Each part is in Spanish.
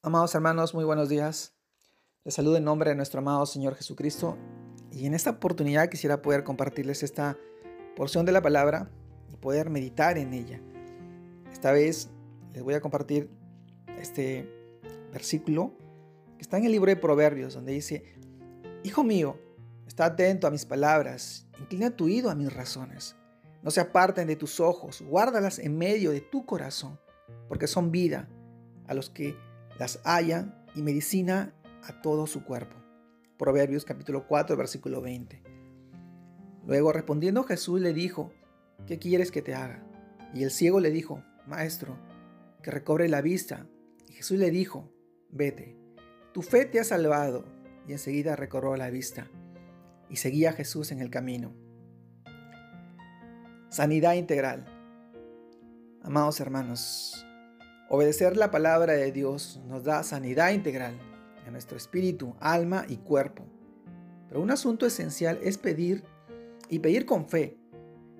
Amados hermanos, muy buenos días. Les saludo en nombre de nuestro amado Señor Jesucristo y en esta oportunidad quisiera poder compartirles esta porción de la palabra y poder meditar en ella. Esta vez les voy a compartir este versículo que está en el libro de Proverbios donde dice, Hijo mío, está atento a mis palabras, inclina tu oído a mis razones. No se aparten de tus ojos, guárdalas en medio de tu corazón, porque son vida a los que las hallan y medicina a todo su cuerpo. Proverbios capítulo 4, versículo 20. Luego respondiendo Jesús le dijo, ¿qué quieres que te haga? Y el ciego le dijo, Maestro, que recobre la vista. Y Jesús le dijo, vete, tu fe te ha salvado. Y enseguida recobró la vista y seguía a Jesús en el camino. Sanidad integral. Amados hermanos, Obedecer la palabra de Dios nos da sanidad integral en nuestro espíritu, alma y cuerpo. Pero un asunto esencial es pedir y pedir con fe.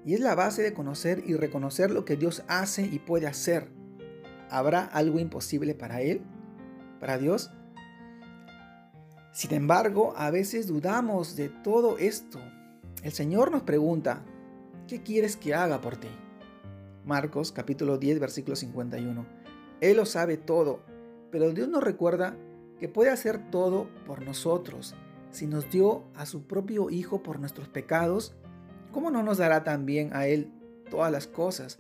Y es la base de conocer y reconocer lo que Dios hace y puede hacer. ¿Habrá algo imposible para Él? ¿Para Dios? Sin embargo, a veces dudamos de todo esto. El Señor nos pregunta, ¿qué quieres que haga por ti? Marcos capítulo 10 versículo 51. Él lo sabe todo, pero Dios nos recuerda que puede hacer todo por nosotros. Si nos dio a su propio Hijo por nuestros pecados, ¿cómo no nos dará también a Él todas las cosas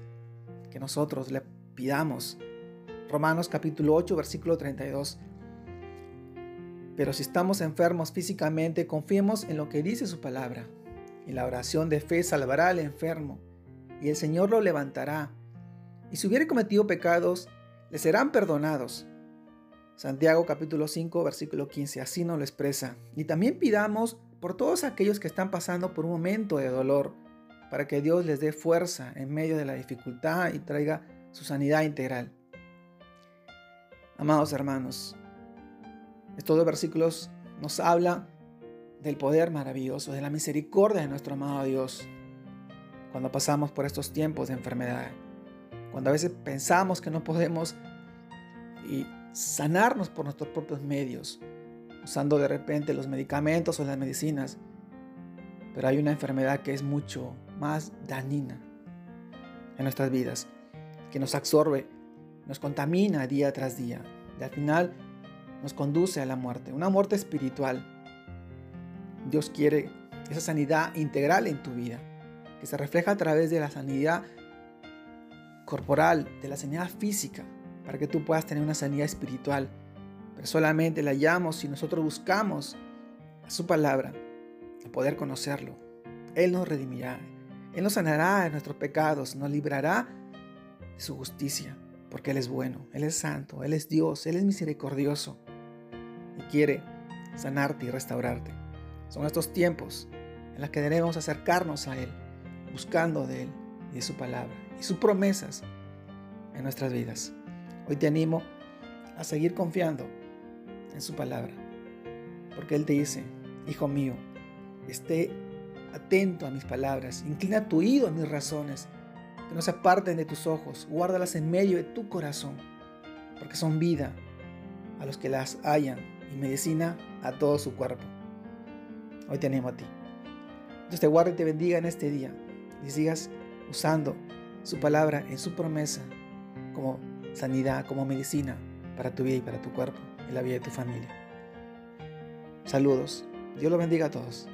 que nosotros le pidamos? Romanos capítulo 8, versículo 32. Pero si estamos enfermos físicamente, confiemos en lo que dice su palabra. Y la oración de fe salvará al enfermo, y el Señor lo levantará. Y si hubiere cometido pecados, le serán perdonados. Santiago capítulo 5 versículo 15 así nos lo expresa. Y también pidamos por todos aquellos que están pasando por un momento de dolor, para que Dios les dé fuerza en medio de la dificultad y traiga su sanidad integral. Amados hermanos, estos dos versículos nos hablan del poder maravilloso, de la misericordia de nuestro amado Dios, cuando pasamos por estos tiempos de enfermedad. Cuando a veces pensamos que no podemos y sanarnos por nuestros propios medios, usando de repente los medicamentos o las medicinas. Pero hay una enfermedad que es mucho más dañina en nuestras vidas, que nos absorbe, nos contamina día tras día y al final nos conduce a la muerte, una muerte espiritual. Dios quiere esa sanidad integral en tu vida, que se refleja a través de la sanidad corporal, de la sanidad física, para que tú puedas tener una sanidad espiritual. Pero solamente la hallamos si nosotros buscamos a su palabra, poder conocerlo. Él nos redimirá, Él nos sanará de nuestros pecados, nos librará de su justicia, porque Él es bueno, Él es santo, Él es Dios, Él es misericordioso y quiere sanarte y restaurarte. Son estos tiempos en los que debemos acercarnos a Él, buscando de Él y su palabra y sus promesas en nuestras vidas. Hoy te animo a seguir confiando en su palabra, porque Él te dice, hijo mío, esté atento a mis palabras, inclina tu oído a mis razones, que no se aparten de tus ojos, guárdalas en medio de tu corazón, porque son vida a los que las hallan y medicina a todo su cuerpo. Hoy te animo a ti. Dios te guarde y te bendiga en este día y sigas usando su palabra en su promesa como sanidad, como medicina para tu vida y para tu cuerpo y la vida de tu familia. Saludos. Dios lo bendiga a todos.